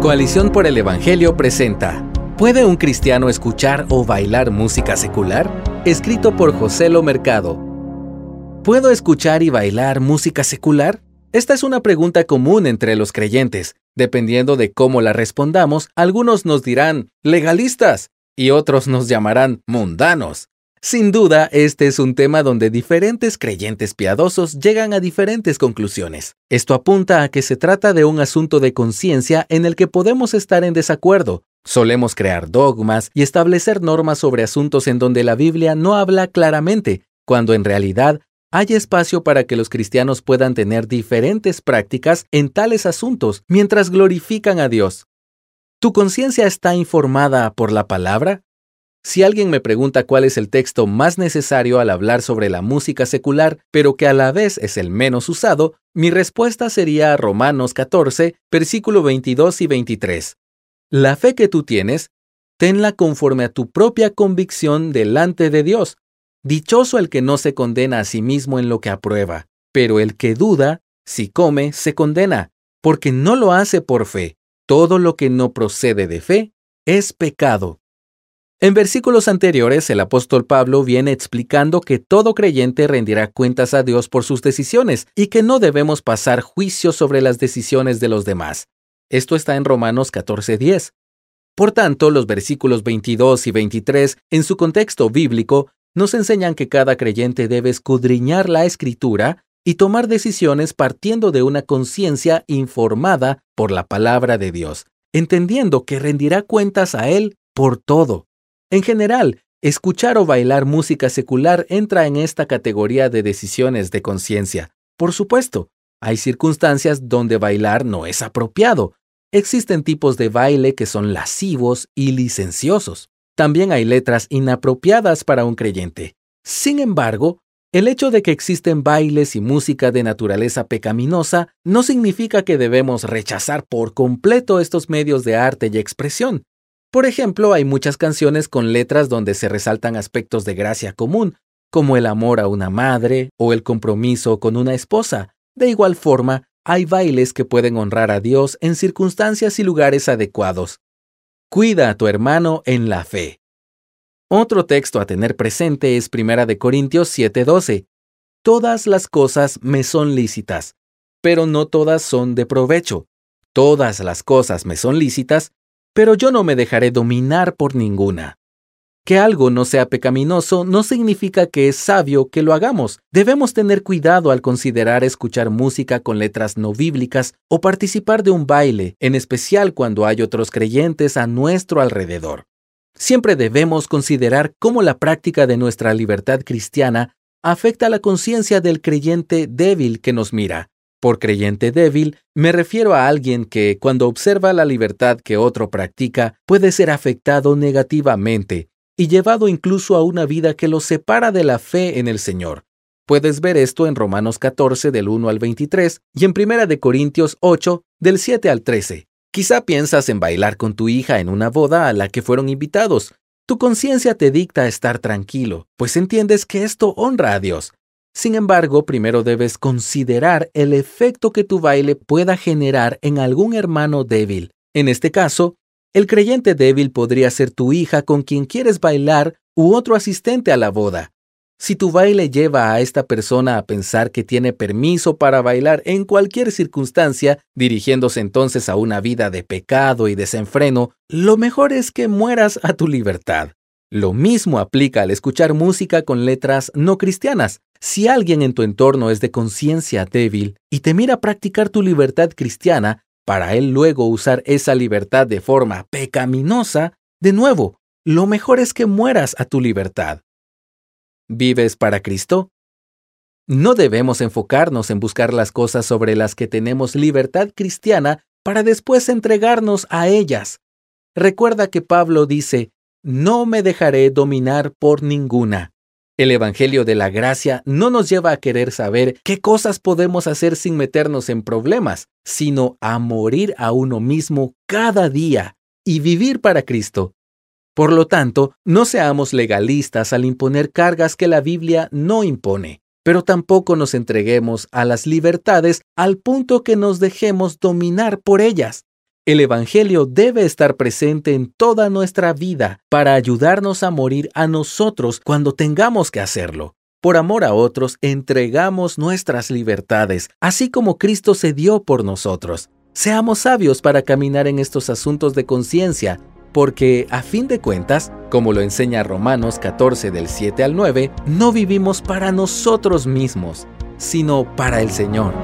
Coalición por el Evangelio presenta ¿Puede un cristiano escuchar o bailar música secular? Escrito por José Lo Mercado. ¿Puedo escuchar y bailar música secular? Esta es una pregunta común entre los creyentes. Dependiendo de cómo la respondamos, algunos nos dirán legalistas y otros nos llamarán mundanos. Sin duda, este es un tema donde diferentes creyentes piadosos llegan a diferentes conclusiones. Esto apunta a que se trata de un asunto de conciencia en el que podemos estar en desacuerdo. Solemos crear dogmas y establecer normas sobre asuntos en donde la Biblia no habla claramente, cuando en realidad hay espacio para que los cristianos puedan tener diferentes prácticas en tales asuntos mientras glorifican a Dios. ¿Tu conciencia está informada por la palabra? Si alguien me pregunta cuál es el texto más necesario al hablar sobre la música secular, pero que a la vez es el menos usado, mi respuesta sería Romanos 14, versículo 22 y 23. La fe que tú tienes, tenla conforme a tu propia convicción delante de Dios. Dichoso el que no se condena a sí mismo en lo que aprueba, pero el que duda, si come, se condena, porque no lo hace por fe. Todo lo que no procede de fe es pecado. En versículos anteriores, el apóstol Pablo viene explicando que todo creyente rendirá cuentas a Dios por sus decisiones y que no debemos pasar juicio sobre las decisiones de los demás. Esto está en Romanos 14:10. Por tanto, los versículos 22 y 23, en su contexto bíblico, nos enseñan que cada creyente debe escudriñar la escritura y tomar decisiones partiendo de una conciencia informada por la palabra de Dios, entendiendo que rendirá cuentas a Él por todo. En general, escuchar o bailar música secular entra en esta categoría de decisiones de conciencia. Por supuesto, hay circunstancias donde bailar no es apropiado. Existen tipos de baile que son lascivos y licenciosos. También hay letras inapropiadas para un creyente. Sin embargo, el hecho de que existen bailes y música de naturaleza pecaminosa no significa que debemos rechazar por completo estos medios de arte y expresión. Por ejemplo, hay muchas canciones con letras donde se resaltan aspectos de gracia común, como el amor a una madre o el compromiso con una esposa. De igual forma, hay bailes que pueden honrar a Dios en circunstancias y lugares adecuados. Cuida a tu hermano en la fe. Otro texto a tener presente es 1 de Corintios 7:12. Todas las cosas me son lícitas, pero no todas son de provecho. Todas las cosas me son lícitas, pero yo no me dejaré dominar por ninguna. Que algo no sea pecaminoso no significa que es sabio que lo hagamos. Debemos tener cuidado al considerar escuchar música con letras no bíblicas o participar de un baile, en especial cuando hay otros creyentes a nuestro alrededor. Siempre debemos considerar cómo la práctica de nuestra libertad cristiana afecta la conciencia del creyente débil que nos mira. Por creyente débil, me refiero a alguien que, cuando observa la libertad que otro practica, puede ser afectado negativamente y llevado incluso a una vida que lo separa de la fe en el Señor. Puedes ver esto en Romanos 14 del 1 al 23 y en 1 de Corintios 8 del 7 al 13. Quizá piensas en bailar con tu hija en una boda a la que fueron invitados. Tu conciencia te dicta estar tranquilo, pues entiendes que esto honra a Dios. Sin embargo, primero debes considerar el efecto que tu baile pueda generar en algún hermano débil. En este caso, el creyente débil podría ser tu hija con quien quieres bailar u otro asistente a la boda. Si tu baile lleva a esta persona a pensar que tiene permiso para bailar en cualquier circunstancia, dirigiéndose entonces a una vida de pecado y desenfreno, lo mejor es que mueras a tu libertad. Lo mismo aplica al escuchar música con letras no cristianas. Si alguien en tu entorno es de conciencia débil y te mira practicar tu libertad cristiana, para él luego usar esa libertad de forma pecaminosa, de nuevo, lo mejor es que mueras a tu libertad. ¿Vives para Cristo? No debemos enfocarnos en buscar las cosas sobre las que tenemos libertad cristiana para después entregarnos a ellas. Recuerda que Pablo dice, no me dejaré dominar por ninguna. El Evangelio de la Gracia no nos lleva a querer saber qué cosas podemos hacer sin meternos en problemas, sino a morir a uno mismo cada día y vivir para Cristo. Por lo tanto, no seamos legalistas al imponer cargas que la Biblia no impone, pero tampoco nos entreguemos a las libertades al punto que nos dejemos dominar por ellas. El Evangelio debe estar presente en toda nuestra vida para ayudarnos a morir a nosotros cuando tengamos que hacerlo. Por amor a otros, entregamos nuestras libertades, así como Cristo se dio por nosotros. Seamos sabios para caminar en estos asuntos de conciencia, porque a fin de cuentas, como lo enseña Romanos 14 del 7 al 9, no vivimos para nosotros mismos, sino para el Señor.